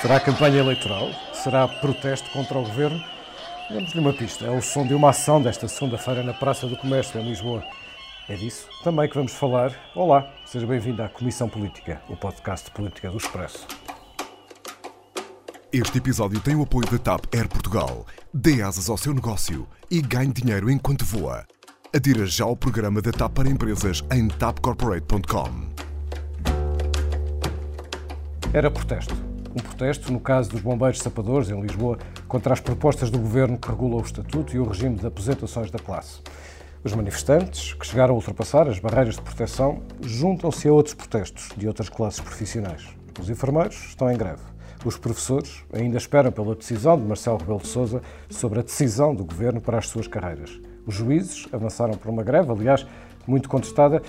Será campanha eleitoral? Será protesto contra o governo? Damos-lhe uma pista. É o som de uma ação desta segunda-feira na Praça do Comércio, em Lisboa. É disso também que vamos falar. Olá, seja bem-vindo à Comissão Política, o podcast de política do Expresso. Este episódio tem o apoio da TAP Air Portugal. Dê asas ao seu negócio e ganhe dinheiro enquanto voa. Adira já ao programa da TAP para empresas em tapcorporate.com. Era protesto. Um protesto, no caso dos bombeiros sapadores, em Lisboa, contra as propostas do governo que regula o estatuto e o regime de aposentações da classe. Os manifestantes, que chegaram a ultrapassar as barreiras de proteção, juntam-se a outros protestos de outras classes profissionais. Os enfermeiros estão em greve. Os professores ainda esperam pela decisão de Marcelo Rebelo de Sousa sobre a decisão do governo para as suas carreiras. Os juízes avançaram para uma greve, aliás, muito contestada,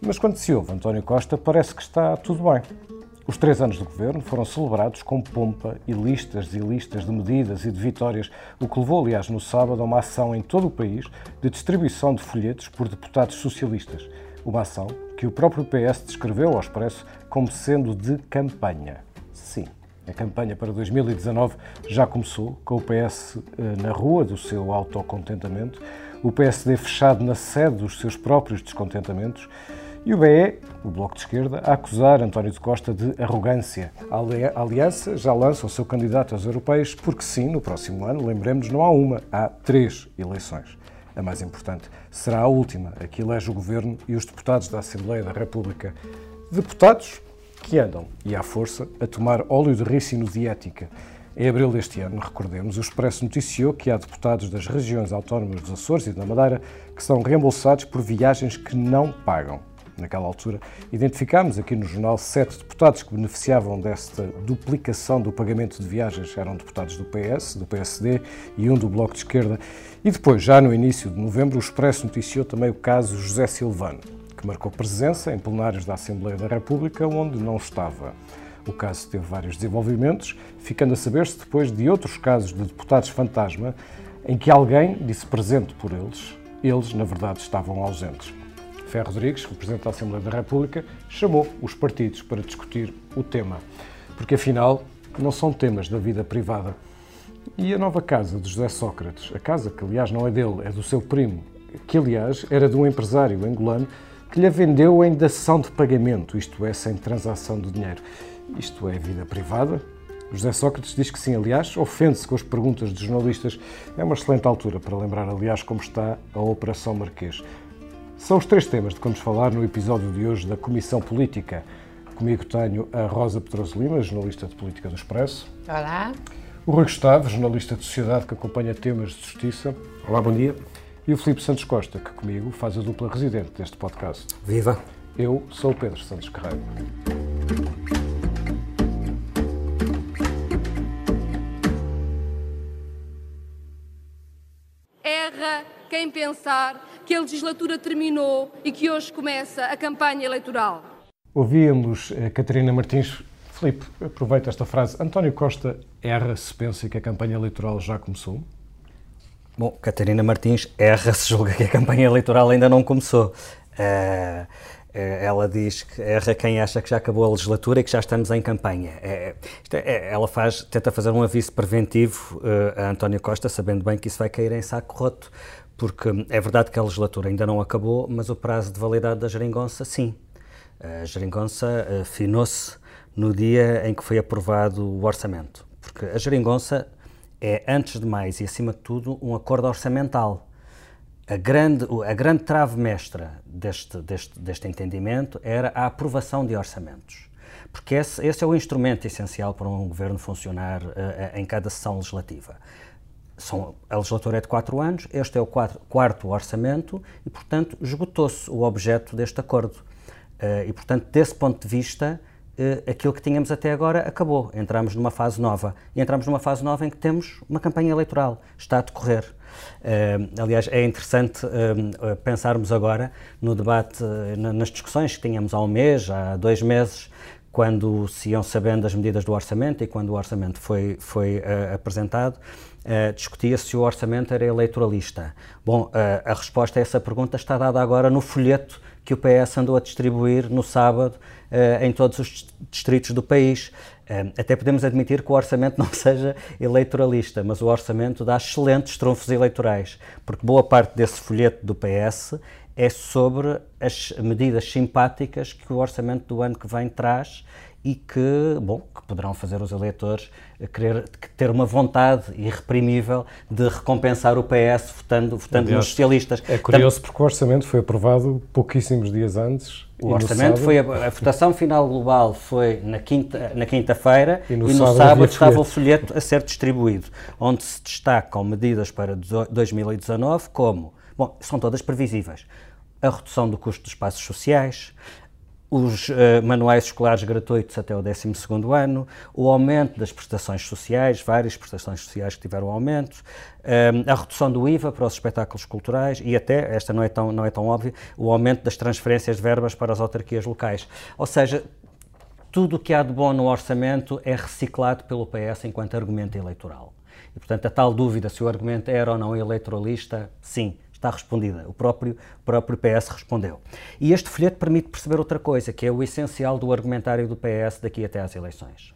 mas quando se ouve António Costa, parece que está tudo bem. Os três anos do governo foram celebrados com pompa e listas e listas de medidas e de vitórias, o que levou, aliás, no sábado a uma ação em todo o país de distribuição de folhetos por deputados socialistas. Uma ação que o próprio PS descreveu ao Expresso como sendo de campanha. Sim, a campanha para 2019 já começou, com o PS eh, na rua do seu autocontentamento, o PSD fechado na sede dos seus próprios descontentamentos e o BE, o Bloco de Esquerda, a acusar António de Costa de arrogância. A Aliança já lança o seu candidato aos europeus, porque sim, no próximo ano, lembremos, não há uma, há três eleições. A mais importante será a última, a que elege o Governo e os deputados da Assembleia da República. Deputados que andam, e à força, a tomar óleo de ricino de ética. Em abril deste ano, recordemos, o Expresso noticiou que há deputados das regiões autónomas dos Açores e da Madeira que são reembolsados por viagens que não pagam. Naquela altura, identificámos aqui no jornal sete deputados que beneficiavam desta duplicação do pagamento de viagens. Eram deputados do PS, do PSD e um do Bloco de Esquerda. E depois, já no início de novembro, o Expresso noticiou também o caso José Silvano, que marcou presença em plenários da Assembleia da República, onde não estava. O caso teve vários desenvolvimentos, ficando a saber-se depois de outros casos de deputados fantasma em que alguém disse presente por eles, eles, na verdade, estavam ausentes. Ferro Rodrigues, Presidente da Assembleia da República, chamou os partidos para discutir o tema, porque afinal não são temas da vida privada. E a nova casa de José Sócrates, a casa que aliás não é dele, é do seu primo, que aliás era de um empresário angolano que lhe vendeu em dação de pagamento, isto é, sem transação de dinheiro. Isto é vida privada? José Sócrates diz que sim, aliás, ofende-se com as perguntas de jornalistas. É uma excelente altura para lembrar, aliás, como está a Operação Marquês. São os três temas de que vamos falar no episódio de hoje da Comissão Política. Comigo tenho a Rosa Pedroso Lima, jornalista de Política do Expresso. Olá. O Rui Gustavo, jornalista de Sociedade que acompanha temas de justiça. Olá, bom dia. E o Filipe Santos Costa, que comigo faz a dupla residente deste podcast. Viva! Eu sou o Pedro Santos Carreiro. Erra quem pensar que a legislatura terminou e que hoje começa a campanha eleitoral. Ouvíamos a Catarina Martins. Filipe, aproveita esta frase. António Costa erra se pensa que a campanha eleitoral já começou? Bom, Catarina Martins erra se julga que a campanha eleitoral ainda não começou. Uh, ela diz que erra quem acha que já acabou a legislatura e que já estamos em campanha. É, é, ela faz, tenta fazer um aviso preventivo uh, a António Costa, sabendo bem que isso vai cair em saco roto, porque é verdade que a legislatura ainda não acabou, mas o prazo de validade da geringonça, sim. A geringonça uh, finou-se no dia em que foi aprovado o orçamento, porque a geringonça é, antes de mais e acima de tudo, um acordo orçamental. A grande, a grande trave mestra deste, deste, deste entendimento era a aprovação de orçamentos. Porque esse, esse é o instrumento essencial para um governo funcionar uh, em cada sessão legislativa são, a legislatura é de quatro anos, este é o quatro, quarto orçamento e, portanto, esgotou-se o objeto deste acordo. Uh, e, portanto, desse ponto de vista, uh, aquilo que tínhamos até agora acabou. Entramos numa fase nova. E entramos numa fase nova em que temos uma campanha eleitoral. Está a decorrer. Uh, aliás, é interessante pensarmos agora no debate, nas discussões que tínhamos há um mês, há dois meses, quando se iam sabendo as medidas do orçamento e quando o orçamento foi, foi apresentado uh, discutia se o orçamento era eleitoralista. Bom, uh, a resposta a essa pergunta está dada agora no folheto que o PS andou a distribuir no sábado uh, em todos os distritos do país. Até podemos admitir que o orçamento não seja eleitoralista, mas o orçamento dá excelentes trunfos eleitorais, porque boa parte desse folheto do PS é sobre as medidas simpáticas que o orçamento do ano que vem traz e que, bom, que poderão fazer os eleitores querer ter uma vontade irreprimível de recompensar o PS votando, votando Aliás, nos socialistas. É curioso porque o orçamento foi aprovado pouquíssimos dias antes. O orçamento foi a, a, votação final global foi na quinta na quinta-feira e no, e no sábado, sábado estava o folheto a ser distribuído, onde se destacam medidas para 2019 como, bom, são todas previsíveis. A redução do custo dos espaços sociais, os uh, manuais escolares gratuitos até o 12 ano, o aumento das prestações sociais, várias prestações sociais que tiveram aumento, uh, a redução do IVA para os espetáculos culturais e até, esta não é tão, não é tão óbvia, o aumento das transferências de verbas para as autarquias locais. Ou seja, tudo o que há de bom no orçamento é reciclado pelo PS enquanto argumento eleitoral. E, portanto, a tal dúvida se o argumento era ou não eleitoralista, sim, Está respondida. O próprio, o próprio PS respondeu. E este folheto permite perceber outra coisa, que é o essencial do argumentário do PS daqui até às eleições.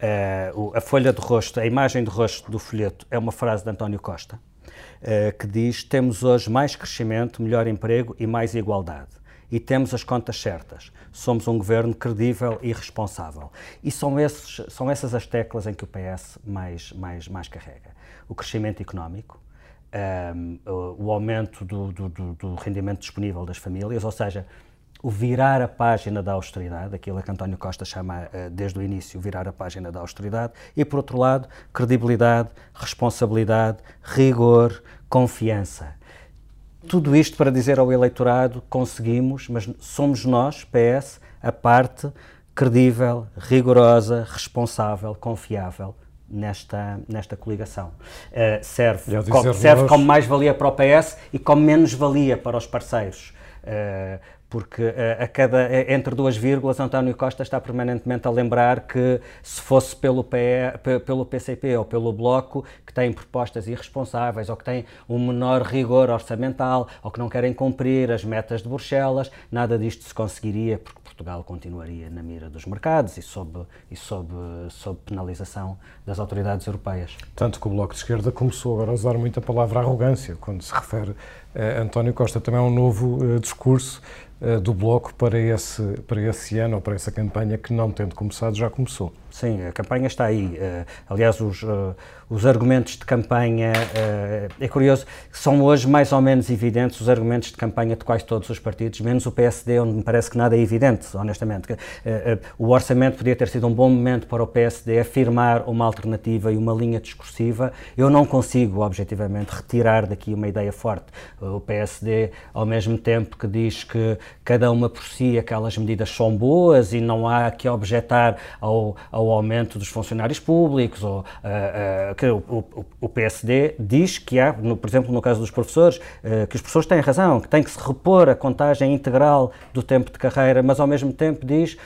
Uh, a folha de rosto, a imagem de rosto do folheto é uma frase de António Costa, uh, que diz: Temos hoje mais crescimento, melhor emprego e mais igualdade. E temos as contas certas. Somos um governo credível e responsável. E são, esses, são essas as teclas em que o PS mais, mais, mais carrega. O crescimento económico, um, o aumento do, do, do, rendimento disponível das famílias, ou seja, o virar a página da austeridade, aquilo que António Costa chama uh, desde o início, virar a página da austeridade, e por outro lado, credibilidade, responsabilidade, rigor, confiança. Tudo isto para dizer ao eleitorado: conseguimos, mas somos nós, PS, a parte credível, rigorosa, responsável, confiável nesta, nesta coligação. Uh, serve como, serve como mais-valia para o PS e como menos-valia para os parceiros. Uh, porque uh, a cada, entre duas vírgulas António Costa está permanentemente a lembrar que se fosse pelo, PE, pelo PCP ou pelo Bloco que têm propostas irresponsáveis ou que têm um menor rigor orçamental ou que não querem cumprir as metas de Bruxelas, nada disto se conseguiria porque Portugal continuaria na mira dos mercados e sob, e sob, sob penalização das autoridades europeias. Tanto que o Bloco de Esquerda começou agora a usar muito a palavra arrogância quando se refere a António Costa. Também é um novo uh, discurso uh, do Bloco para esse, para esse ano ou para essa campanha que, não tendo começado, já começou. Sim, a campanha está aí. Uh, aliás, os, uh, os argumentos de campanha, uh, é curioso, são hoje mais ou menos evidentes os argumentos de campanha de quase todos os partidos, menos o PSD, onde me parece que nada é evidente, honestamente. o orçamento podia ter sido um bom momento para o PSD afirmar uma alternativa e uma linha discursiva. Eu não consigo, objetivamente, retirar daqui uma ideia forte. O PSD, ao mesmo tempo que diz que cada uma por si aquelas medidas são boas e não há que objetar ao, ao ao aumento dos funcionários públicos, ou, uh, uh, o, o, PSD diz que há, no, por exemplo, no caso dos professores, uh, que os professores têm razão, que tem que se repor a contagem integral do tempo de carreira, mas ao mesmo tempo diz,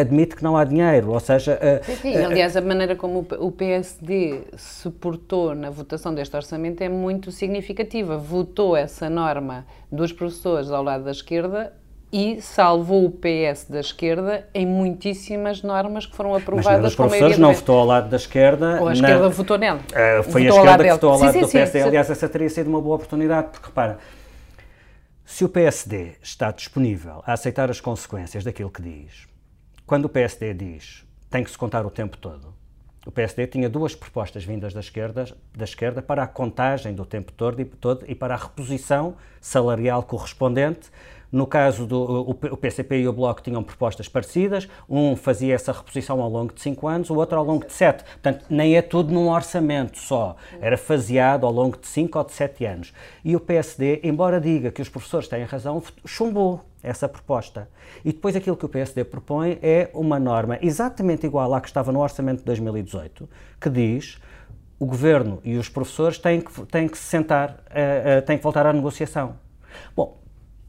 admite que não há dinheiro, ou seja... sim, sim. aliás, a maneira como o PSD se portou na votação deste orçamento é muito significativa. Votou essa norma dos professores ao lado da esquerda e salvou o PS da esquerda em muitíssimas normas que foram aprovadas Mas, com professores não votou ao lado da esquerda. Ou a esquerda na... votou nela. Uh, foi votou a esquerda que votou ao lado sim, do sim, PSD. Sim, Aliás, essa teria sido uma boa oportunidade, porque repara, se o PSD está disponível a aceitar as consequências daquilo que diz, quando o PSD diz tem que se contar o tempo todo, o PSD tinha duas propostas vindas da esquerda, da esquerda para a contagem do tempo todo e, todo e para a reposição salarial correspondente no caso do o PCP e o Bloco tinham propostas parecidas, um fazia essa reposição ao longo de cinco anos, o outro ao longo de sete. Portanto, nem é tudo num orçamento só, era faseado ao longo de cinco ou de sete anos. E o PSD, embora diga que os professores têm razão, chumbou essa proposta. E depois aquilo que o PSD propõe é uma norma exatamente igual à que estava no orçamento de 2018, que diz o governo e os professores têm que, têm que se sentar, uh, uh, têm que voltar à negociação. Bom,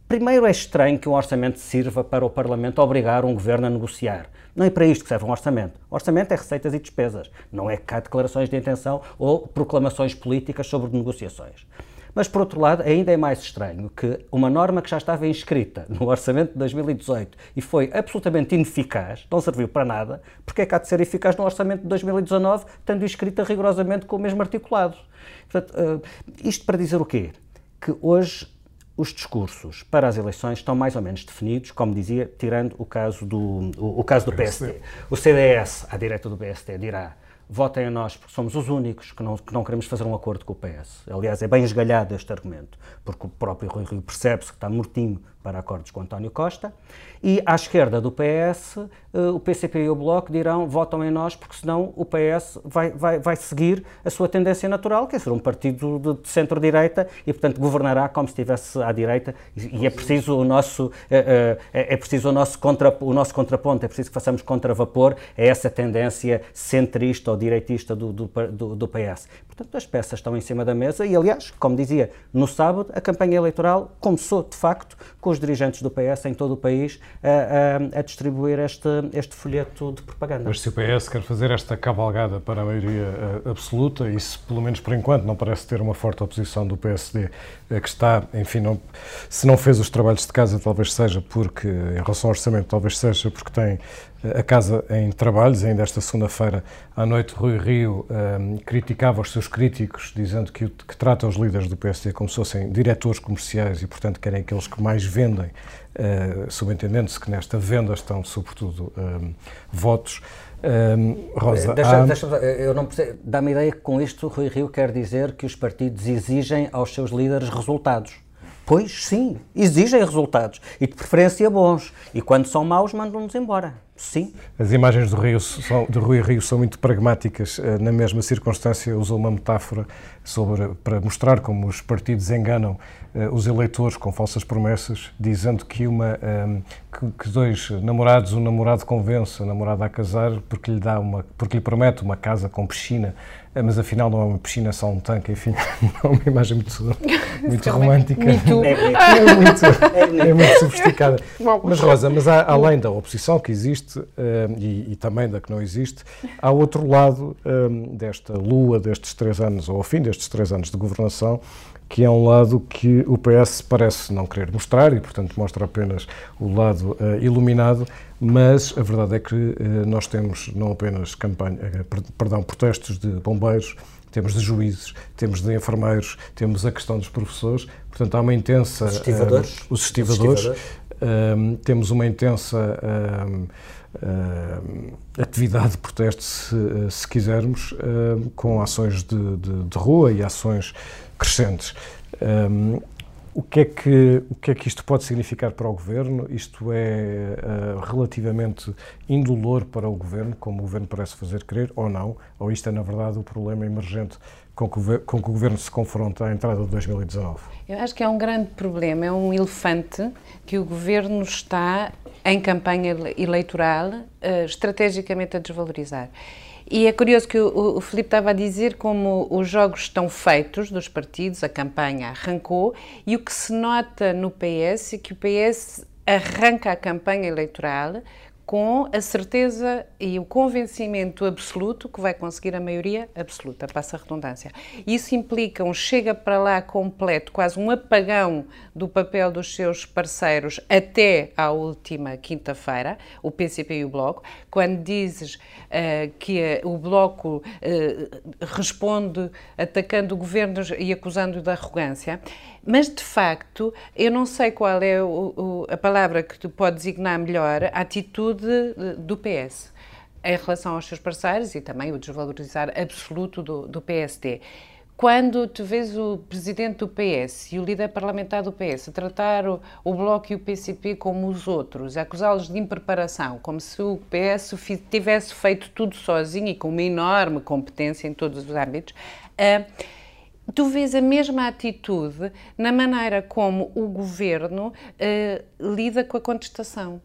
Primeiro, é estranho que um orçamento sirva para o Parlamento obrigar um governo a negociar. Não é para isto que serve um orçamento. O orçamento é receitas e despesas, não é cá declarações de intenção ou proclamações políticas sobre negociações. Mas, por outro lado, ainda é mais estranho que uma norma que já estava inscrita no Orçamento de 2018 e foi absolutamente ineficaz, não serviu para nada, porque é que há de ser eficaz no Orçamento de 2019, tendo inscrita rigorosamente com o mesmo articulado? Portanto, uh, isto para dizer o quê? Que hoje os discursos para as eleições estão mais ou menos definidos, como dizia, tirando o caso do, o, o caso do PSD. O CDS, à direita do PSD, dirá votem a nós porque somos os únicos que não, que não queremos fazer um acordo com o PS. Aliás, é bem esgalhado este argumento, porque o próprio Rui Rio percebe-se que está mortinho para acordos com António Costa, e à esquerda do PS, eh, o PCP e o Bloco dirão votam em nós, porque senão o PS vai, vai, vai seguir a sua tendência natural, que é ser um partido de, de centro-direita e, portanto, governará como se estivesse à direita, e, e é preciso o nosso, é, é, é, preciso o nosso, contra, o nosso contraponto, é preciso que façamos contravapor a essa tendência centrista ou direitista do, do, do, do PS. Portanto, as peças estão em cima da mesa e, aliás, como dizia, no sábado, a campanha eleitoral começou, de facto, com os dirigentes do PS em todo o país a, a, a, distribuir este, este folheto de propaganda. Mas se o PS quer fazer esta cavalgada para a maioria uh, absoluta, e se pelo menos por enquanto não parece ter uma forte oposição do PSD, uh, que está, enfim, não, se não fez os trabalhos de casa, talvez seja porque, em relação ao orçamento, talvez seja porque tem a casa em trabalhos. Ainda esta segunda-feira à noite, Rui Rio um, criticava os seus críticos, dizendo que, que trata os líderes do PSD como se fossem diretores comerciais e, portanto, querem aqueles que mais vendem, uh, subentendendo-se que nesta venda estão, sobretudo, um, votos. Um, Rosa, deixa, há... deixa, eu não dá-me a ideia que com isto Rui Rio quer dizer que os partidos exigem aos seus líderes resultados. Pois sim, exigem resultados e de preferência bons. E quando são maus, mandam-nos embora. Sim. As imagens do, Rio são, do Rui Rio são muito pragmáticas. Eh, na mesma circunstância, usou uma metáfora sobre, para mostrar como os partidos enganam os eleitores com falsas promessas, dizendo que, uma, um, ehm, que, que, dois namorados, um namorado convence a namorada a casar porque lhe, dá uma, porque lhe promete uma casa com piscina é, mas afinal não é uma piscina, é só um tanque, enfim, é uma imagem muito, muito romântica. É, é, muito, é muito sofisticada. Mas, Rosa, mas há, além da oposição que existe um, e, e, também da que não existe, há outro lado um, desta lua destes três anos, ou ao fim destes três anos de governação, que é um lado que o PS parece não querer mostrar e, portanto, mostra apenas o lado uh, iluminado, mas a verdade é que uh, nós temos não apenas campanha, uh, perdão, protestos de bombeiros, temos de juízes, temos de enfermeiros, temos a questão dos professores, portanto, há uma intensa... Os estivadores. os estivadores. temos uma intensa... Uh, atividade de protesto, se, se quisermos, uh, com ações de, de, de, rua e ações crescentes. Um, o que, é que, o que é que isto pode significar para o Governo? Isto é uh, relativamente indolor para o Governo, como o Governo parece fazer crer, ou não? Ou isto é, na verdade, o problema emergente com que, com que o Governo se confronta à entrada de 2019? Eu acho que é um grande problema, é um elefante que o Governo está, em campanha eleitoral, uh, estrategicamente a desvalorizar. E é curioso que o, o Filipe estava a dizer como os jogos estão feitos dos partidos, a campanha arrancou, e o que se nota no PS é que o PS arranca a campanha eleitoral com a certeza e o convencimento absoluto que vai conseguir a maioria absoluta, passa a redundância. Isso implica um chega para lá completo, quase um apagão do papel dos seus parceiros até à última quinta-feira, o PCP e o Bloco. Quando dizes uh, que uh, o Bloco uh, responde atacando o governo e acusando-o de arrogância, mas, de facto, eu não sei qual é o, o, a palavra que tu pode designar melhor a atitude do PS em relação aos seus parceiros e também o desvalorizar absoluto do, do PSD. Quando tu vês o presidente do PS e o líder parlamentar do PS a tratar o, o Bloco e o PCP como os outros, acusá-los de impreparação, como se o PS tivesse feito tudo sozinho e com uma enorme competência em todos os âmbitos, uh, tu vês a mesma atitude na maneira como o governo uh, lida com a contestação.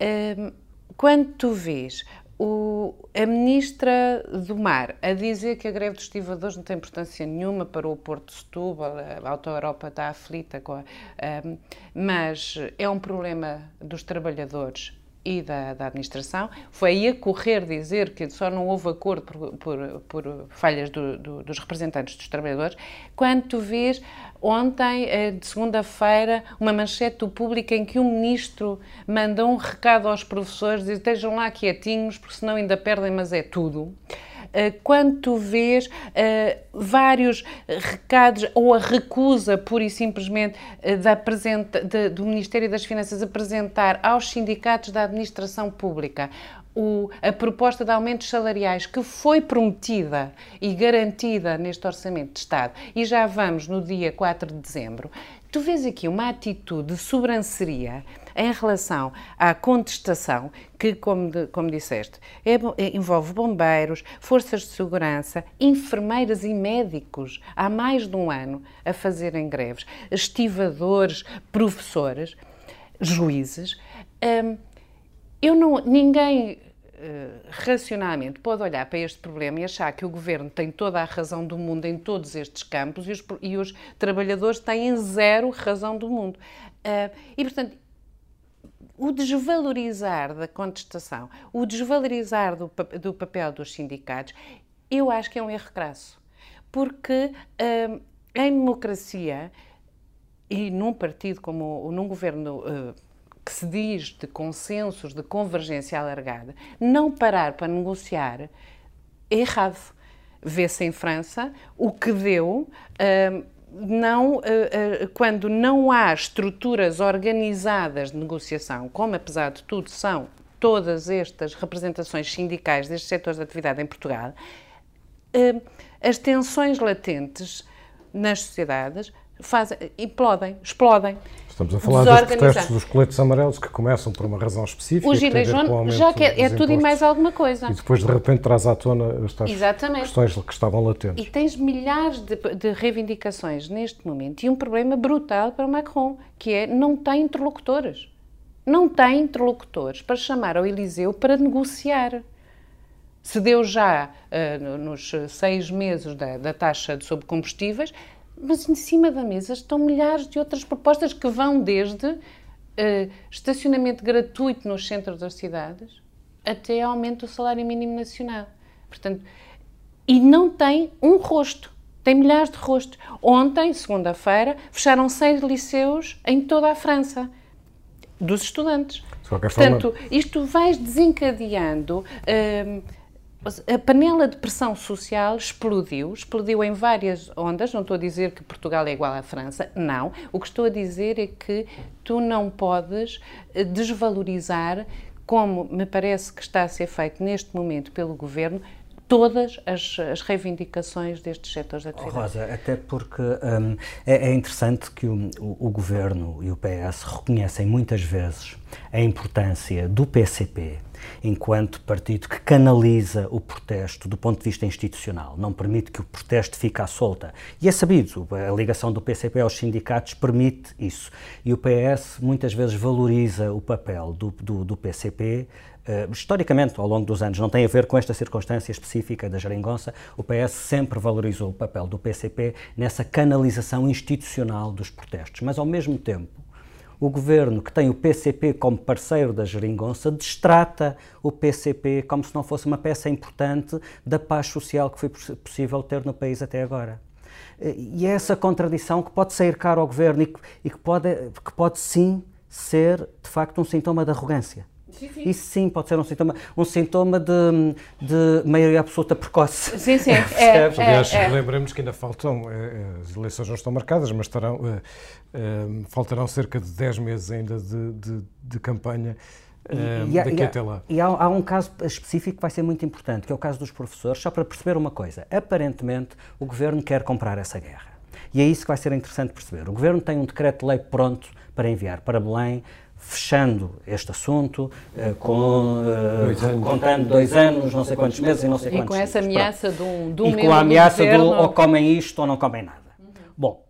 Uh, quando tu vês o, a ministra do Mar a dizer que a greve dos estivadores não tem importância nenhuma para o Porto de Setúbal, a Auto Europa está aflita, a, um, mas é um problema dos trabalhadores e da, da, administração. Foi aí a correr dizer que só não houve acordo por, por, por falhas do, do, dos representantes dos trabalhadores, quando tu vês ontem, eh, de segunda-feira, uma manchete do público em que o ministro manda um recado aos professores, diz estejam lá quietinhos, porque senão ainda perdem, mas é tudo. Eh, quando tu vês uh, vários recados ou a recusa, pura e simplesmente, da de, do Ministério das Finanças apresentar aos sindicatos da administração pública o, a proposta de aumentos salariais que foi prometida e garantida neste Orçamento de Estado, e já vamos no dia 4 de dezembro, tu vês aqui uma atitude de sobranceria em relação à contestação, que, como, de, como disseste, é, é, envolve bombeiros, forças de segurança, enfermeiras e médicos há mais de um ano a fazerem greves, estivadores, professores, juízes. Hum, eu não, ninguém Uh, racionalmente pode olhar para este problema e achar que o governo tem toda a razão do mundo em todos estes campos e os, e os trabalhadores têm zero razão do mundo. Uh, e, portanto, o desvalorizar da contestação, o desvalorizar do, do, papel dos sindicatos, eu acho que é um erro crasso. Porque uh, em democracia e num partido como num governo uh, que se diz de consensos, de convergência alargada, não parar para negociar é errado. Vê-se em França o que deu. Uh, não, eh, eh, quando não há estruturas organizadas de negociação, como apesar de tudo são todas estas representações sindicais destes setores de atividade em Portugal, eh, as tensões latentes nas sociedades fazem, implodem, explodem. Estamos a falar dos protestos dos coletes amarelos que começam por uma razão específica. O já que é, é tudo e mais alguma coisa. E depois de repente traz à tona estas Exatamente. questões que estavam latentes. E tens milhares de, de, reivindicações neste momento e um problema brutal para o Macron, que é não tem interlocutores. Não tem interlocutores para chamar ao Eliseu para negociar. Se deu já uh, nos seis meses da, da taxa sobre combustíveis, mas em cima da mesa estão milhares de outras propostas que vão desde uh, estacionamento gratuito nos centros das cidades até aumento do salário mínimo nacional. Portanto, e não tem um rosto. Tem milhares de rostos. Ontem, segunda-feira, fecharam seis liceus em toda a França dos estudantes. Portanto, forma... isto vai desencadeando. Uh, a panela de pressão social explodiu, explodiu em várias ondas. Não estou a dizer que Portugal é igual à França, não. O que estou a dizer é que tu não podes eh, desvalorizar, como me parece que está a ser feito neste momento pelo governo, todas as, as, reivindicações destes setores de atividade. Rosa, até porque hum, é, é, interessante que o, o, o, Governo e o PS reconhecem muitas vezes a importância do PCP enquanto partido que canaliza o protesto do ponto de vista institucional, não permite que o protesto fique à solta. E é sabido, a ligação do PCP aos sindicatos permite isso. E o PS muitas vezes valoriza o papel do, do, do PCP Uh, historicamente, ao longo dos anos, não tem a ver com esta circunstância específica da geringonça, o PS sempre valorizou o papel do PCP nessa canalização institucional dos protestos. Mas, ao mesmo tempo, o governo, que tem o PCP como parceiro da geringonça, destrata o PCP como se não fosse uma peça importante da paz social que foi possível ter no país até agora. E é essa contradição que pode sair caro ao governo e que, e que, pode, que pode sim ser, de facto, um sintoma de arrogância. Sim, sim. Isso sim pode ser um sintoma, um sintoma de, de maioria absoluta precoce. Sim, sim. é, Aliás, é, é. lembremos que ainda faltam, eh, as eleições não estão marcadas, mas estarão, uh, faltarão cerca de 10 meses ainda de, de, de campanha. Uh, e, há, daqui e até lá. E há, há, um caso específico que vai ser muito importante, que é o caso dos professores, só para perceber uma coisa. Aparentemente, o governo quer comprar essa guerra. E é isso que vai ser interessante perceber. O governo tem um decreto-lei pronto para enviar para Belém, fechando este assunto, uh, com, uh, dois contando dois anos, não sei quantos meses e não sei quantos E com essa dias. ameaça de um, de um E com a ameaça do, do ou comem isto ou não comem nada. Uhum. Bom,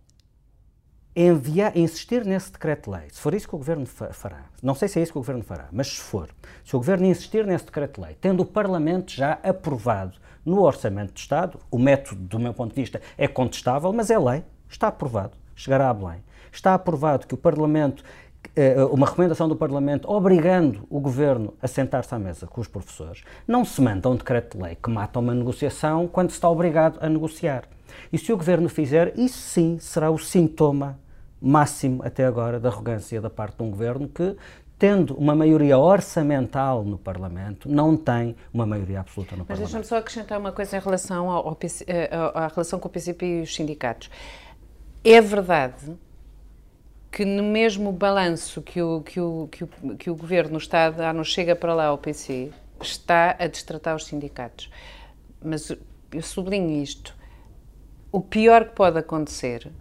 enviar, insistir nesse decreto-lei, se for isso que o Governo fará, não sei se é isso que o Governo fará, mas se for, se o Governo insistir nesse decreto-lei, tendo o Parlamento já aprovado no Orçamento de Estado, o método, do meu ponto de vista, é contestável, mas é lei, está aprovado, chegará a Belém. Está aprovado que o Parlamento uma recomendação do Parlamento obrigando o Governo a sentar-se à mesa com os professores, não se manda um decreto de lei que mata uma negociação quando se está obrigado a negociar. E se o Governo fizer, isso sim será o sintoma máximo até agora da arrogância da parte de um Governo que tendo uma maioria orçamental no Parlamento, não tem uma maioria absoluta no Mas Parlamento. Mas deixa-me só acrescentar uma coisa em relação ao, ao, eh, à relação com o PCP e os sindicatos. É verdade que no mesmo balanço que o, que o, que o, que o Governo está a dar, não chega para lá ao PC, está a destratar os sindicatos. Mas eu sublinho isto. O pior que pode acontecer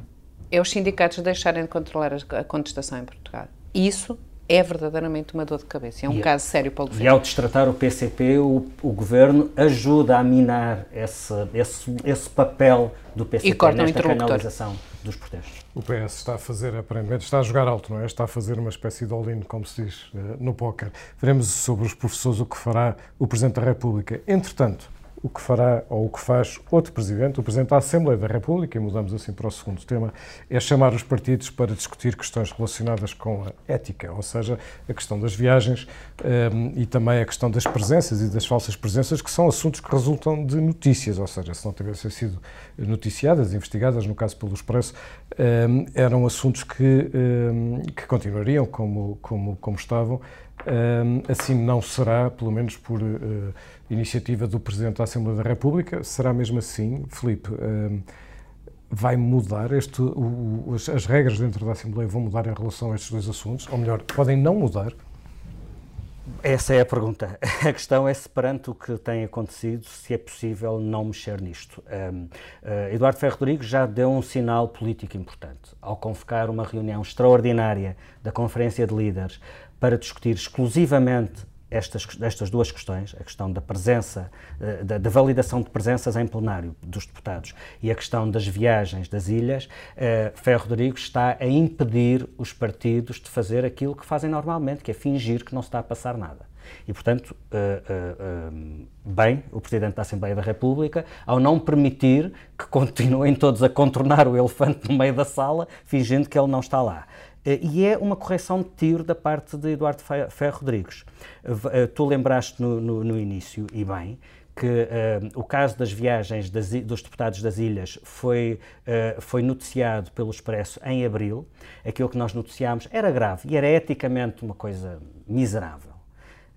é os sindicatos deixarem de controlar a contestação em Portugal. Isso é verdadeiramente uma dor de cabeça. É um e, caso sério para o governo. E ao destratar o PCP, o, o governo ajuda a minar esse, esse, esse papel do PCP nesta canalização dos protestos. O PS está a fazer, aparentemente, está a jogar alto, não é? Está a fazer uma espécie de all-in, como se diz eh, no póquer. Veremos sobre os professores o que fará o Presidente da República. Entretanto, o que fará ou o que faz outro Presidente, o Presidente da Assembleia da República, e mudamos assim para o segundo tema, é chamar os partidos para discutir questões relacionadas com a ética, ou seja, a questão das viagens um, ehm, e também a questão das presenças e das falsas presenças, que são assuntos que resultam de notícias, ou seja, se não tivessem sido noticiadas, investigadas, no caso pelo Expresso, um, ehm, eram assuntos que, um, ehm, que continuariam como, como, como estavam. assim não será, pelo menos por uh, iniciativa do Presidente da Assembleia da República. Será mesmo assim, Filipe? Hum, vai mudar este, as, as, regras dentro da Assembleia vão mudar em relação a estes dois assuntos? Ou melhor, podem não mudar? Essa é a pergunta. A questão é se, perante o que tem acontecido, se é possível não mexer nisto. Um, uh, Eduardo Ferro Rodrigues já deu um sinal político importante ao convocar uma reunião extraordinária da Conferência de Líderes para discutir exclusivamente estas, estas duas questões, a questão da presença, eh, da, da, validação de presenças em plenário dos deputados e a questão das viagens das ilhas, eh, Ferro Rodrigues está a impedir os partidos de fazer aquilo que fazem normalmente, que é fingir que não se está a passar nada. E, portanto, eh, bem o Presidente da Assembleia da República ao não permitir que continuem todos a contornar o elefante no meio da sala, fingindo que ele não está lá. Eh, e é uma correção de tiro da parte de Eduardo Ferro Rodrigues. Eh, tu lembraste no, no, no início, e bem, que uh, o caso das viagens das, dos deputados das ilhas foi, uh, foi noticiado pelo Expresso em abril. Aquilo que nós noticiámos era grave e era eticamente uma coisa miserável.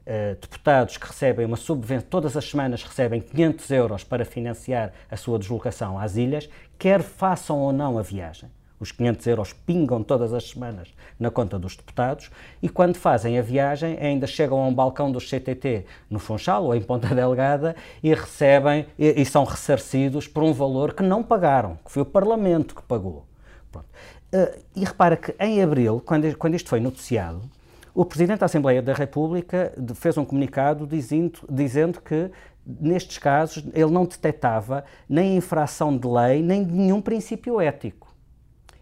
Uh, deputados que recebem uma subvenção, todas as semanas recebem 500 euros para financiar a sua deslocação às ilhas, quer façam ou não a viagem. Os 500 euros pingam todas as semanas na conta dos deputados e, quando fazem a viagem, ainda chegam a um balcão do CTT no Funchal ou em Ponta Delgada e recebem e, e são ressarcidos por um valor que não pagaram, que foi o Parlamento que pagou. Uh, e repara que em abril, quando, quando isto foi noticiado, o Presidente da Assembleia da República fez um comunicado dizendo, dizendo que nestes casos ele não detectava nem infração de lei nem nenhum princípio ético.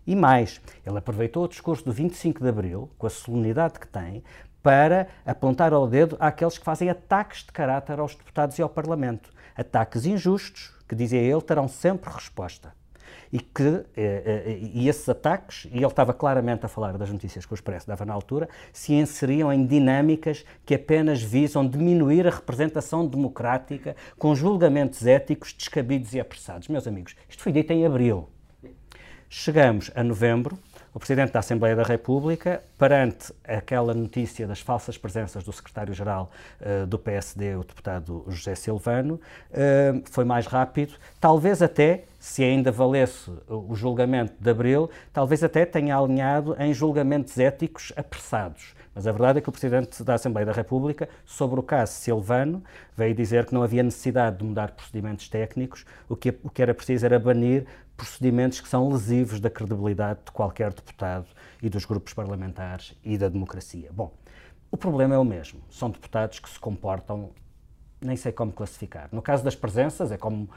E mais, ele aproveitou o discurso do 25 de Abril, com a solenidade que tem, para apontar ao dedo àqueles que fazem ataques de caráter aos deputados e ao Parlamento. Ataques injustos, que, dizia ele, terão sempre resposta. E que eh, eh, e esses ataques, e ele estava claramente a falar das notícias que o Expresso dava na altura, se inseriam em dinâmicas que apenas visam diminuir a representação democrática com julgamentos éticos descabidos e apressados. Meus amigos, isto foi dito em abril. Chegamos a novembro, o Presidente da Assembleia da República, perante aquela notícia das falsas presenças do Secretário-Geral uh, do PSD, o deputado José Silvano, uh, foi mais rápido, talvez até, se ainda valesse o julgamento de abril, talvez até tenha alinhado em julgamentos éticos apressados. Mas a verdade é que o Presidente da Assembleia da República, sobre o caso Silvano, veio dizer que não havia necessidade de mudar procedimentos técnicos, o que, o que era preciso era banir procedimentos que são lesivos da credibilidade de qualquer deputado e dos grupos parlamentares e da democracia. Bom, o problema é o mesmo. São deputados que se comportam nem sei como classificar. No caso das presenças, é como uh,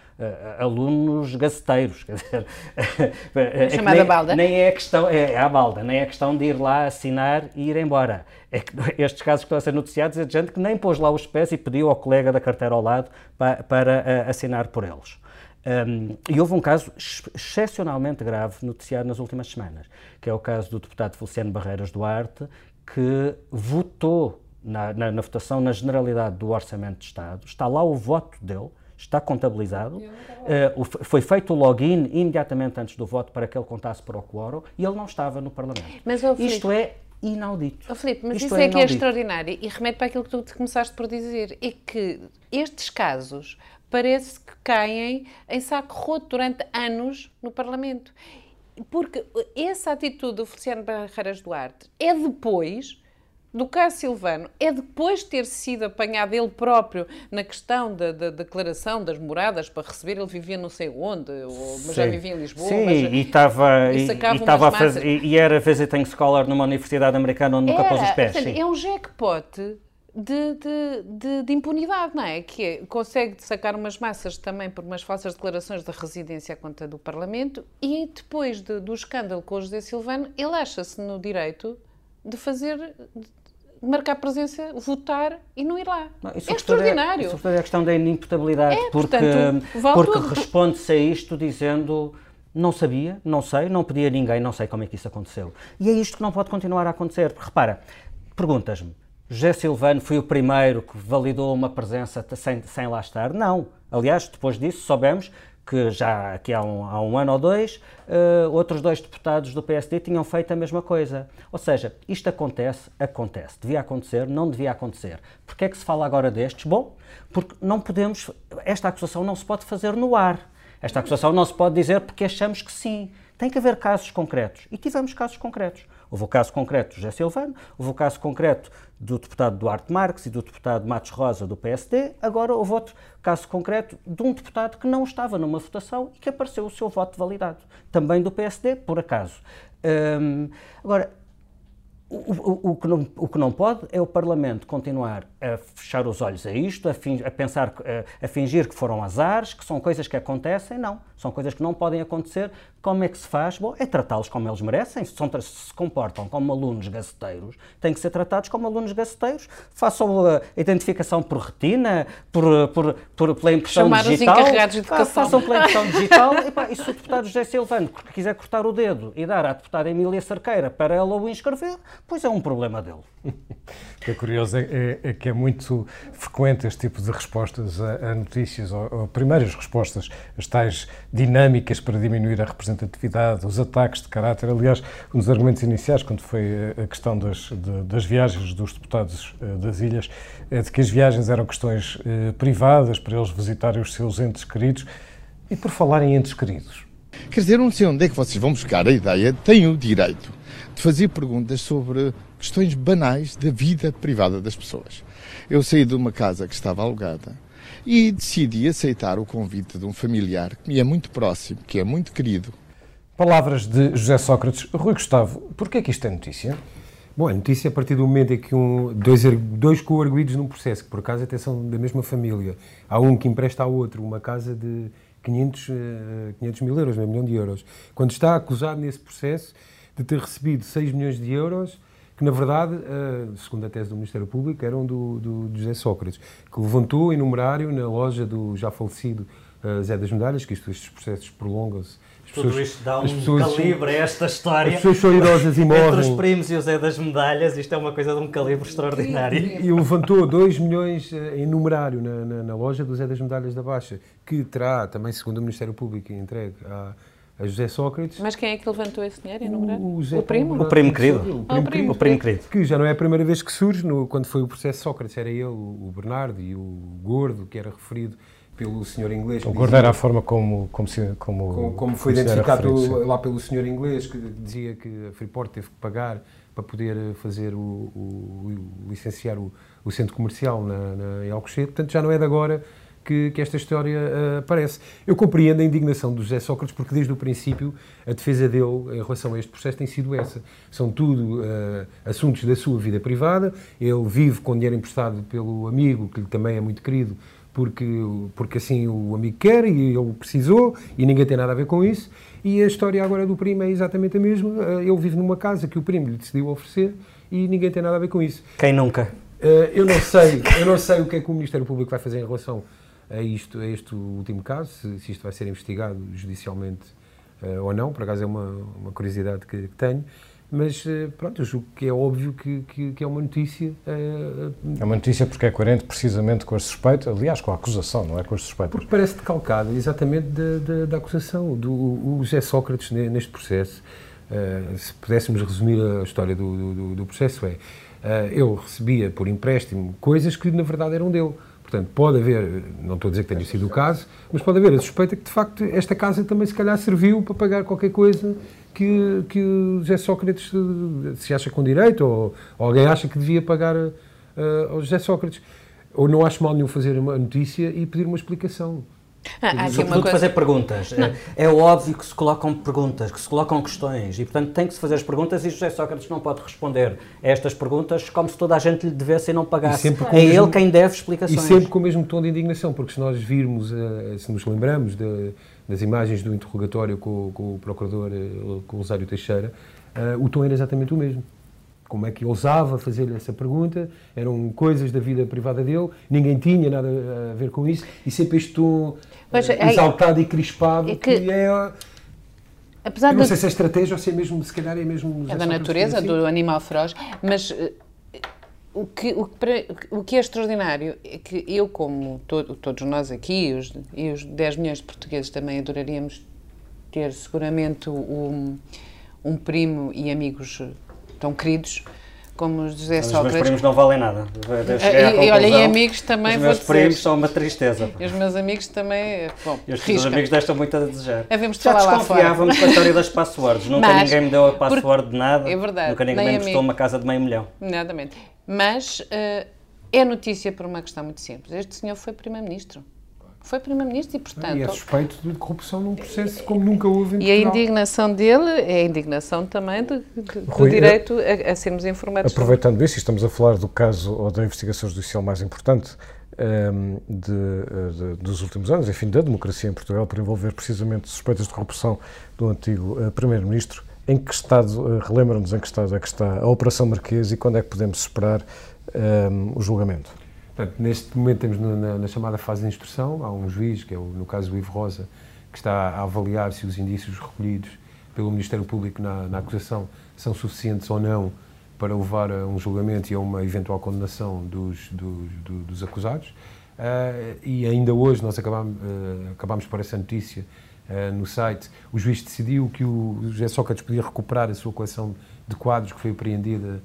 alunos gaceteiros, quer dizer... é chamada nem, balda? Nem é a questão, é, é a balda, nem é a questão de ir lá assinar e ir embora. É que estes casos que estão a ser noticiados é de gente que nem pôs lá os pés e pediu ao colega da carteira ao lado para, para uh, assinar por eles. Um, e houve um caso excepcionalmente grave noticiado nas últimas semanas, que é o caso do deputado Feliciano Barreiras Duarte, que votou na, na, na, votação na generalidade do Orçamento de Estado, está lá o voto dele, está contabilizado, uh, foi feito o login imediatamente antes do voto para que ele contasse para o quórum e ele não estava no Parlamento. Mas, oh, Isto é inaudito. Oh, Filipe, mas Isto isso é, é que é extraordinário e remete para aquilo que tu começaste por dizer, é que estes casos parece que caem em saco roto durante anos no Parlamento. Porque essa atitude do Feliciano Barreiras Duarte é depois do caso Silvano é depois de ter sido apanhado ele próprio na questão da, da, declaração das moradas para receber, ele vivia não sei onde, ou, mas já vivia em Lisboa. Sim, mas, e estava e, e, fazer, e, era visiting scholar numa universidade americana onde nunca era, pôs os pés. Portanto, é um jackpot de, de, de, de, impunidade, não é? Que é, consegue sacar umas massas também por umas falsas declarações de residência à conta do Parlamento e depois de, do escândalo com o José Silvano, ele acha-se no direito de fazer, marcar presença, votar e não ir lá. Não, é extraordinário. É, isso é a questão da inimputabilidade, é, porque, portanto, porque responde-se a isto dizendo não sabia, não sei, não pedia a ninguém, não sei como é que isso aconteceu. E é isto que não pode continuar a acontecer. Repara, perguntas-me, José Silvano foi o primeiro que validou uma presença sem, sem lá estar? Não. Aliás, depois disso, soubemos que já aqui há um, há um ano ou dois, uh, outros dois deputados do PSD tinham feito a mesma coisa. Ou seja, isto acontece, acontece. Devia acontecer, não devia acontecer. Porquê é que se fala agora destes? Bom, porque não podemos, esta acusação não se pode fazer no ar. Esta acusação não se pode dizer porque achamos que sim. Tem que haver casos concretos. E tivemos casos concretos. Houve o caso concreto do José Silvano, houve o caso concreto do deputado Duarte Marques e do deputado Matos Rosa do PSD, agora houve outro caso concreto de um deputado que não estava numa votação e que apareceu o seu voto validado, também do PSD, por acaso. Hum, agora, o, o, o, que não, o, que não, pode é o Parlamento continuar a fechar os olhos a isto, a, fin, a pensar, a, a, fingir que foram azares, que são coisas que acontecem. Não, são coisas que não podem acontecer. Como é que se faz? Bom, é tratá-los como eles merecem. Se, são, se, se comportam como alunos gaceteiros, têm que ser tratados como alunos gaceteiros. Façam a identificação por retina, por, por, por pela impressão Chamar digital. Os encarregados de educação. Façam pela impressão digital. E, pá, e se o deputado José Silvano quiser cortar o dedo e dar à deputada Emília Cerqueira para ela o inscrever, pois é um problema dele. O que é curioso é, é, é, que é muito frequente este tipo de respostas a, a notícias, ou, ou, primeiras respostas, as tais dinâmicas para diminuir a representatividade, os ataques de caráter. Aliás, um dos argumentos iniciais, quando foi a questão das, de, das viagens dos deputados uh, das ilhas, é de que as viagens eram questões uh, privadas para eles visitarem os seus entes queridos. E por falar em entes queridos, Quer dizer, não sei onde é que vocês vão buscar a ideia, têm o direito de fazer perguntas sobre questões banais da vida privada das pessoas. Eu saí de uma casa que estava alugada e decidi aceitar o convite de um familiar que me é muito próximo, que é muito querido. Palavras de José Sócrates. Rui Gustavo, porquê é que isto é notícia? Bom, a notícia é a partir do momento em que um, dois, dois co-arguídos num processo, que por acaso até são da mesma família, há um que empresta ao outro uma casa de 500, 500 eh, mil euros, meio milhão de euros, quando está acusado nesse processo de ter recebido 6 milhões de euros que na verdade, eh, segundo a tese do Ministério Público, eram do, do, José Sócrates, que levantou em numerário na loja do já falecido uh, Zé das Medalhas, que isto, estes processos prolongam-se. Tudo pessoas, isto dá um pessoas, calibre a esta história. As pessoas são idosas e morrem. Entre os primos e o Zé das Medalhas, isto é uma coisa de um calibre extraordinário. E, e levantou 2 milhões eh, em numerário na, na, na, loja do Zé das Medalhas da Baixa, que terá, também segundo o Ministério Público, entregue à a José Sócrates. Mas quem é que levantou esse dinheiro em número? O, o, o, primo? O primo querido. O primo, oh, primo, o primo querido. Que já não é a primeira vez que surge, no, quando foi o processo Sócrates, era ele, o Bernardo e o Gordo, que era referido pelo senhor inglês. O Gordo era a forma como, como, se, como, como, como foi identificado lá pelo senhor inglês, que dizia que a Freeport teve que pagar para poder fazer o, o, o licenciar o, o centro comercial na, na, em Alcochete. Portanto, já não é de agora que, que esta história uh, aparece. Eu compreendo a indignação do José Sócrates, porque desde o princípio a defesa dele em relação a este processo tem sido essa. São tudo uh, assuntos da sua vida privada. Ele vive com dinheiro emprestado pelo amigo, que lhe também é muito querido, porque, porque assim o amigo quer e ele precisou e ninguém tem nada a ver com isso. E a história agora do primo é exatamente a mesma. Uh, ele vive numa casa que o primo lhe decidiu oferecer e ninguém tem nada a ver com isso. Quem nunca? eu não sei, eu não sei o que é que o Ministério Público vai fazer em relação a, isto, a este último caso, se, se isto vai ser investigado judicialmente uh, ou não, por acaso é uma, uma curiosidade que, que tenho, mas eh, pronto, eu julgo que é óbvio que, que, que é uma notícia. Uh, é uma notícia porque é coerente precisamente com as suspeitas, aliás, com a acusação, não é com as suspeitas. Porque parece decalcada exatamente da, da, da acusação. Do, o José Sócrates, neste processo, uh, se pudéssemos resumir a história do, do, do processo, é uh, ele recebia por empréstimo coisas que na verdade eram dele. Portanto, pode haver, não estou a dizer que tenha sido o caso, mas pode haver a suspeita que de facto esta casa também se calhar serviu para pagar qualquer coisa que, que o José Sócrates se acha com direito ou, ou alguém acha que devia pagar uh, ao José Sócrates. Ou não acho mal nenhum fazer uma notícia e pedir uma explicação. Ah, há Sobretudo coisa... fazer perguntas. É, é, óbvio que se colocam perguntas, que se colocam questões e, portanto, tem que se fazer as perguntas e José Sócrates não pode responder a estas perguntas como se toda a gente lhe devesse e não pagasse. E é mesmo... ele quem deve explicações. E sempre com o mesmo tom de indignação, porque se nós virmos, uh, se nos lembramos de, das imagens do interrogatório com, com o procurador, uh, com o Rosário Teixeira, uh, o tom era exatamente o mesmo como é que ousava fazer-lhe essa pergunta, eram coisas da vida privada dele, ninguém tinha nada a ver com isso, e sempre este tom é, exaltado e crispado, é que, que, é... Apesar não de... sei se é estratégia ou se é mesmo, se calhar é mesmo... É da natureza, do animal feroz, mas eh, o que, o, que, o que é extraordinário é que eu, como todo, todos nós aqui, os, e os 10 milhões de portugueses também adoraríamos ter seguramente um, um primo e amigos tão queridos como os José Sócrates. Os meus primos não valem nada. E, e olha, e amigos também Os meus primos são uma tristeza. E os meus amigos também. Bom, e os teus amigos deixam muito a desejar. Havemos de Já desconfiávamos com a história das passwords. Nunca Mas, ninguém me deu a password de nada. É verdade. Nunca ninguém me emprestou uma casa de meio milhão. Exatamente. Mas uh, é notícia por uma questão muito simples. Este senhor foi Primeiro-Ministro foi Primeiro-Ministro e, portanto... E é suspeito de corrupção num processo como nunca houve em E a indignação dele é a indignação também de, de, Rui, do direito a, a, sermos informados. Aproveitando isso, e estamos a falar do caso ou da investigação judicial mais importante um, ehm, de, de, dos últimos anos, enfim, da democracia em Portugal, por envolver precisamente suspeitas de corrupção do antigo uh, Primeiro-Ministro. Em que estado, uh, relembra-nos em que estado é que está a Operação Marquês e quando é que podemos esperar um, ehm, o julgamento? Portanto, neste momento temos na, na, chamada fase de instrução, há um juiz, que é o, no caso do Ivo Rosa, que está a avaliar se os indícios recolhidos pelo Ministério Público na, na acusação são suficientes ou não para levar a um julgamento e a uma eventual condenação dos, dos, dos, dos acusados. Uh, e ainda hoje nós acabamos, uh, por essa notícia uh, no site. O juiz decidiu que o José Sócrates podia recuperar a sua coleção de quadros que foi apreendida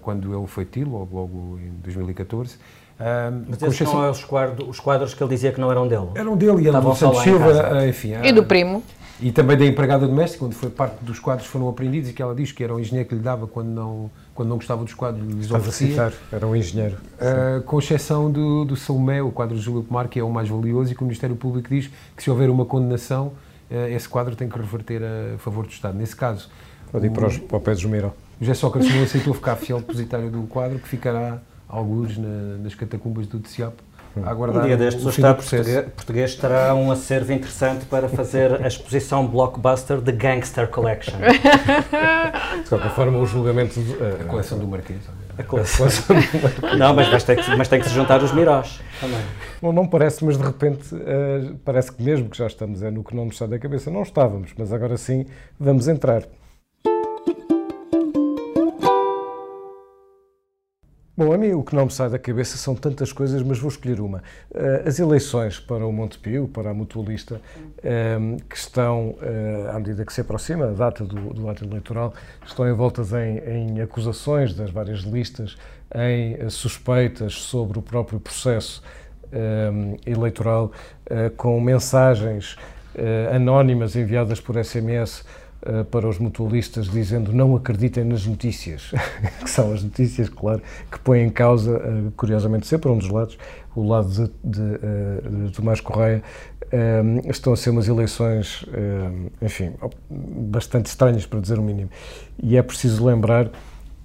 quando ele foi tilo, logo, logo em 2014. Uh, Mas esses são os quadros, os quadros que ele dizia que não eram dele? Eram dele e eram do Santos Silva, uh, enfim. E do primo? E também da empregada doméstica, onde foi parte dos quadros foram apreendidos e que ela diz que era o engenheiro que lhe dava quando não, quando não gostava dos quadros, lhes oferecia. era um engenheiro. Uh, com exceção do, do Salomé, o quadro de Júlio Pomar, que é o mais valioso e que o Ministério Público diz que se houver uma condenação, uh, esse quadro tem que reverter a favor do Estado. Nesse caso... Pode ir para, os, para o pé de Jumiro. José Sócrates não aceitou ficar fiel depositário do quadro, que ficará, alguns, na, nas catacumbas do. A aguardar um dia destes, o Estado português, português terá um acervo interessante para fazer a exposição blockbuster The Gangster Collection. De qualquer forma, o julgamento. De, uh, a coleção do Marquês. A coleção do Marquês. Não, mas, mas, tem que, mas tem que se juntar os Mirós também. Bom, não parece, mas de repente uh, parece que mesmo que já estamos é, no que não nos sai da cabeça, não estávamos, mas agora sim vamos entrar. Bom, a mim o que não me sai da cabeça são tantas coisas, mas vou escolher uma. Eh, as eleições para o Montepio, para a mutualista, eh, que estão, eh, à medida que se aproxima a data do, do ato eleitoral, estão envoltas em, em, acusações das várias listas, em suspeitas sobre o próprio processo eleitoral, com mensagens anónimas enviadas por SMS eh, para os mutualistas dizendo não acreditem nas notícias, que são as notícias, claro, que põem em causa, eh, curiosamente sempre um dos lados, o lado de, de, eh, de Tomás Correia, estão a ser umas eleições, enfim, bastante estranhas, para dizer o mínimo. E é preciso lembrar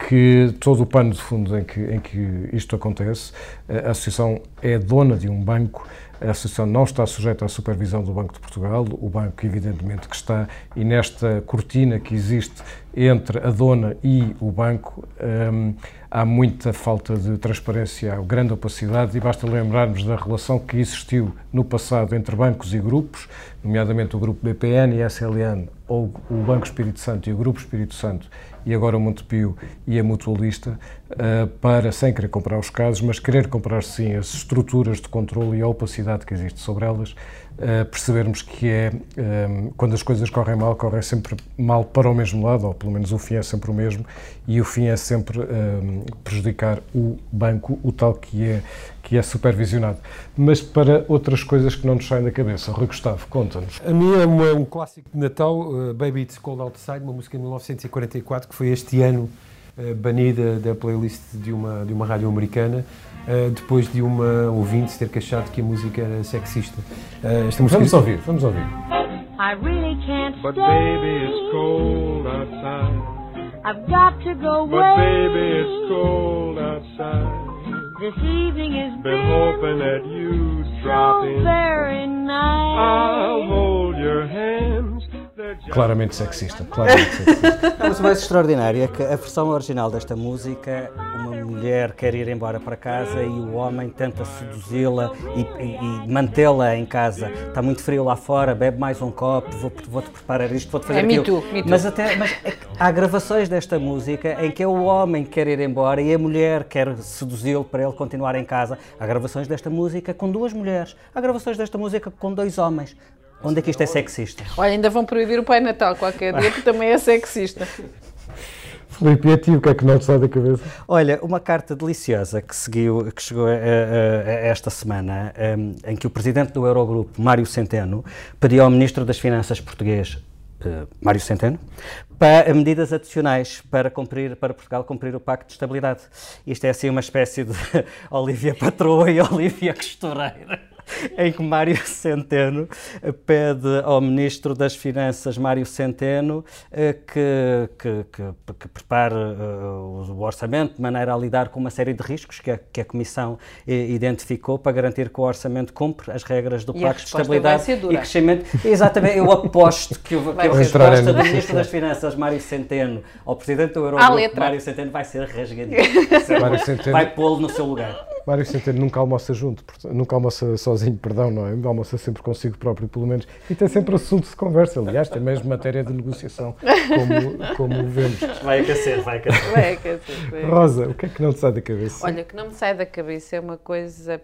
que todo o pano de fundo em que, em que isto acontece, a Associação é dona de um banco a Associação não está sujeita à supervisão do Banco de Portugal, o banco, evidentemente, que está, e nesta cortina que existe entre a dona e o banco, hum, há muita falta de transparência, há grande opacidade e basta lembrarmos da relação que existiu no passado entre bancos e grupos, nomeadamente o grupo BPN e SLN, ou o Banco Espírito Santo e o Grupo Espírito Santo, e agora o Montepio e a Mutualista, uh, para, sem querer comprar os casos, mas querer comprar sim as estruturas de controle e a opacidade que existe sobre elas, uh, percebermos que é, eh, quando as coisas correm mal, correm sempre mal para o mesmo lado, ou pelo menos o fim é sempre o mesmo, e o fim é sempre prejudicar o banco, o tal que é, que é supervisionado. Mas para outras coisas que não nos saem da cabeça, Rui Gustavo, conta-nos. A minha é uma, um clássico de Natal, uh, Baby It's Cold Outside, uma música de 1944, que foi este ano uh, banida da playlist de uma, de uma rádio americana, uh, depois de uma ouvinte ter queixado que a música era sexista. esta música... Vamos ouvir, vamos ouvir. I really can't But stay. baby, it's cold outside. I've got to go away. But baby, it's cold outside. This evening has been, been hoping that you'd drop in. very nice. I'll hold your hands. Claramente sexista, claramente sexista. Mas o mais extraordinário é que a versão original desta música, uma mulher quer ir embora para casa e o homem tenta seduzi-la e, e, e mantê-la em casa. Está muito frio lá fora, bebe mais um copo, vou-te vou preparar isto, vou-te fazer é aquilo. Me too, me too. Mas, até, mas é há gravações desta música em que é o homem que quer ir embora e a mulher quer seduzi-lo para ele continuar em casa. Há gravações desta música com duas mulheres, há gravações desta música com dois homens. Onde é que isto é sexista? Olha, ainda vão proibir o Pai Natal qualquer dia, que também é sexista. Felipe, e a ti, o que é que não te sai da cabeça? Olha, uma carta deliciosa que, seguiu, que chegou a, a, a esta semana, um, em que o presidente do Eurogrupo, Mário Centeno, pediu ao ministro das Finanças português, uh, Mário Centeno, para medidas adicionais para cumprir para Portugal cumprir o Pacto de Estabilidade. Isto é assim uma espécie de Olivia Patroa e Olivia Costureira. em que Mário Centeno pede ao Ministro das Finanças, Mário Centeno, eh, que, que, que, que prepare uh, o orçamento de maneira a lidar com uma série de riscos que a, que a Comissão identificou para garantir que o orçamento cumpre as regras do Pacto de Estabilidade e Crescimento. Exatamente, eu aposto que, o, que a resposta do Ministro das Finanças, Mário Centeno, ao Presidente do Eurogrupo, Mário Centeno, vai ser rasgadinho. Vai pô-lo no seu lugar. Mário Centeno nunca almoça junto, nunca almoça sozinho, perdão, não é? Almoça sempre consigo próprio, pelo menos. E tem sempre assunto de conversa, aliás, tem mesmo matéria de negociação, como, como vemos. Vai aquecer, vai aquecer. Vai aquecer. Rosa, o que é que não te sai da cabeça? Olha, o que não me sai da cabeça é uma coisa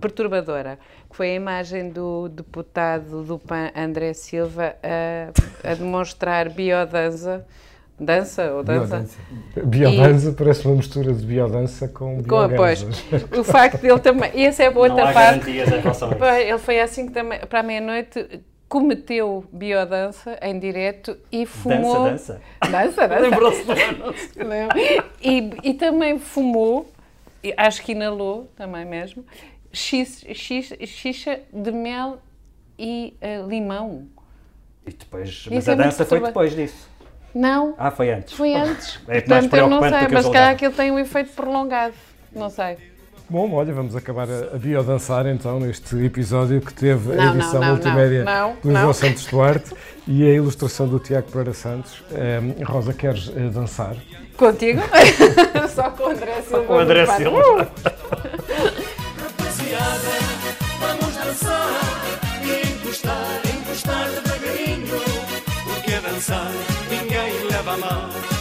perturbadora, que foi a imagem do deputado do PAN, André Silva, a, a demonstrar biodança Dança ou dança? Biodança e... parece uma mistura de biodança com biodança. Pois, o facto dele também... E essa é a outra Não parte. Ele foi assim que também, para a meia-noite cometeu biodança em direto e fumou... Dança, dança? Dança, dança. Lembrou-se e, e também fumou, acho que inalou também mesmo, xixa de mel e uh, limão. E depois, mas a é dança foi depois disso. Não. Ah, foi antes. Foi antes. É Portanto, eu não sei, mas se calhar aquilo tem um efeito prolongado. Não sei. Bom, olha, vamos acabar a, a biodançar então neste episódio que teve não, a edição não, não, multimédia do João Santos Duarte e a ilustração do Tiago Pereira Santos. Um, Rosa, queres uh, dançar? Contigo? Só com o André Silva. Com o André Silva. Uh! Rapaziada, vamos dançar e encostar, encostar devagarinho, porque dançar ninguém leva a mal.